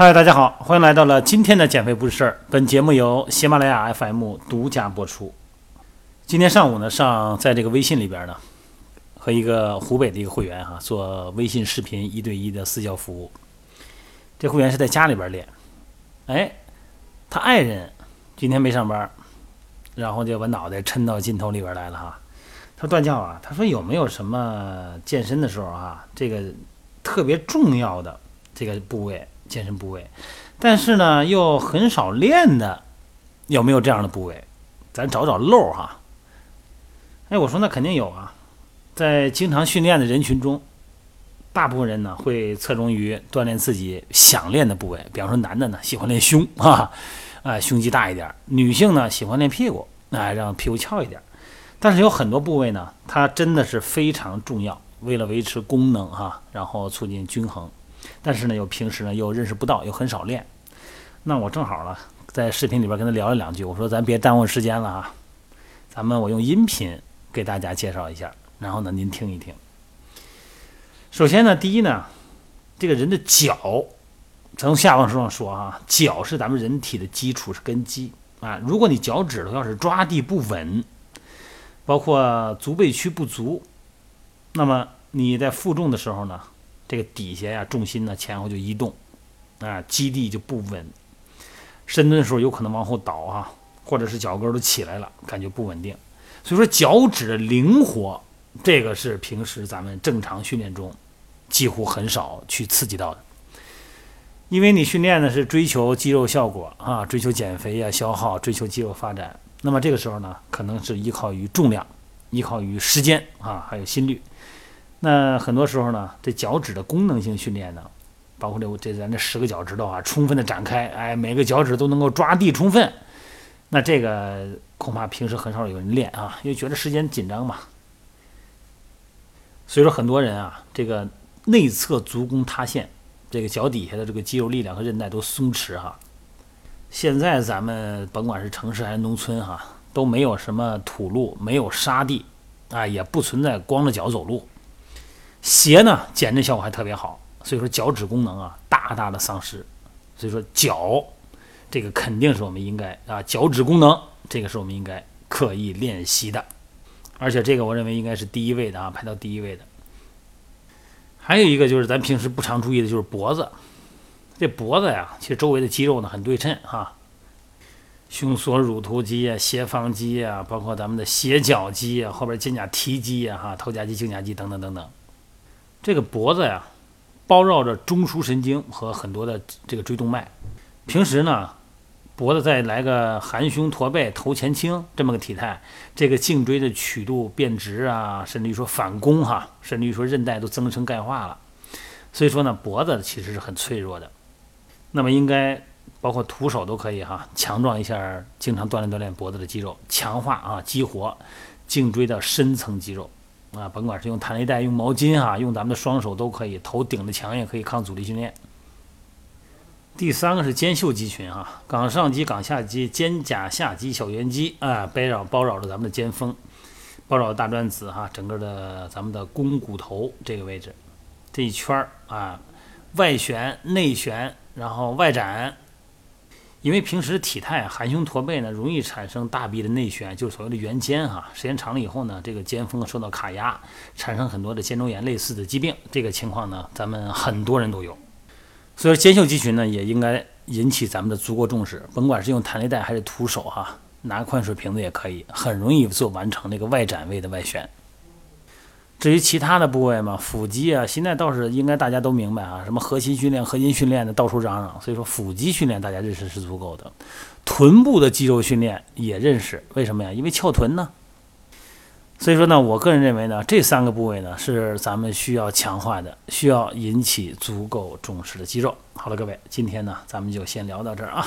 嗨，大家好，欢迎来到了今天的减肥不是事儿。本节目由喜马拉雅 FM 独家播出。今天上午呢，上在这个微信里边呢，和一个湖北的一个会员哈做微信视频一对一的私教服务。这会员是在家里边练，哎，他爱人今天没上班，然后就把脑袋抻到镜头里边来了哈。他说段教啊，他说有没有什么健身的时候啊，这个特别重要的这个部位？健身部位，但是呢又很少练的，有没有这样的部位？咱找找漏哈。哎，我说那肯定有啊，在经常训练的人群中，大部分人呢会侧重于锻炼自己想练的部位。比方说男的呢喜欢练胸啊，啊胸肌大一点；女性呢喜欢练屁股，哎让屁股翘一点。但是有很多部位呢，它真的是非常重要，为了维持功能哈，然后促进均衡。但是呢，又平时呢又认识不到，又很少练。那我正好了，在视频里边跟他聊了两句。我说咱别耽误时间了啊，咱们我用音频给大家介绍一下，然后呢您听一听。首先呢，第一呢，这个人的脚，从下往上说啊，脚是咱们人体的基础，是根基啊。如果你脚趾头要是抓地不稳，包括足背屈不足，那么你在负重的时候呢？这个底下呀，重心呢前后就移动，啊，基地就不稳，深蹲的时候有可能往后倒啊，或者是脚跟都起来了，感觉不稳定。所以说脚趾灵活，这个是平时咱们正常训练中几乎很少去刺激到的，因为你训练的是追求肌肉效果啊，追求减肥呀、消耗、追求肌肉发展。那么这个时候呢，可能是依靠于重量，依靠于时间啊，还有心率。那很多时候呢，这脚趾的功能性训练呢，包括这这咱这十个脚趾头啊，充分的展开，哎，每个脚趾都能够抓地充分。那这个恐怕平时很少有人练啊，因为觉得时间紧张嘛。所以说很多人啊，这个内侧足弓塌陷，这个脚底下的这个肌肉力量和韧带都松弛哈。现在咱们甭管是城市还是农村哈，都没有什么土路，没有沙地啊，也不存在光着脚走路。鞋呢，减震效果还特别好，所以说脚趾功能啊大大的丧失，所以说脚这个肯定是我们应该啊脚趾功能这个是我们应该刻意练习的，而且这个我认为应该是第一位的啊排到第一位的。还有一个就是咱平时不常注意的就是脖子，这脖子呀其实周围的肌肉呢很对称哈，胸锁乳突肌啊、斜方肌啊，包括咱们的斜角肌啊、后边肩胛提肌啊、哈头夹肌、颈胛肌等等等等。这个脖子呀，包绕着中枢神经和很多的这个椎动脉。平时呢，脖子再来个含胸驼背、头前倾这么个体态，这个颈椎的曲度变直啊，甚至于说反弓哈，甚至于说韧带都增生钙化了。所以说呢，脖子其实是很脆弱的。那么应该包括徒手都可以哈，强壮一下，经常锻炼锻炼脖子的肌肉，强化啊，激活颈椎的深层肌肉。啊，甭管是用弹力带、用毛巾哈，用咱们的双手都可以，头顶着墙也可以抗阻力训练。第三个是肩袖肌群哈，冈上肌、冈下肌、肩胛下肌、小圆肌啊，包绕包绕着咱们的肩峰，包绕大转子哈，整个的咱们的肱骨头这个位置，这一圈儿啊，外旋、内旋，然后外展。因为平时体态含胸驼背呢，容易产生大臂的内旋，就是所谓的圆肩哈。时间长了以后呢，这个肩峰受到卡压，产生很多的肩周炎类似的疾病。这个情况呢，咱们很多人都有。所以说肩袖肌群呢，也应该引起咱们的足够重视。甭管是用弹力带还是徒手哈，拿宽水瓶子也可以，很容易做完成那个外展位的外旋。至于其他的部位嘛，腹肌啊，现在倒是应该大家都明白啊，什么核心训练、核心训练的到处嚷嚷，所以说腹肌训练大家认识是足够的。臀部的肌肉训练也认识，为什么呀？因为翘臀呢。所以说呢，我个人认为呢，这三个部位呢是咱们需要强化的，需要引起足够重视的肌肉。好了，各位，今天呢咱们就先聊到这儿啊。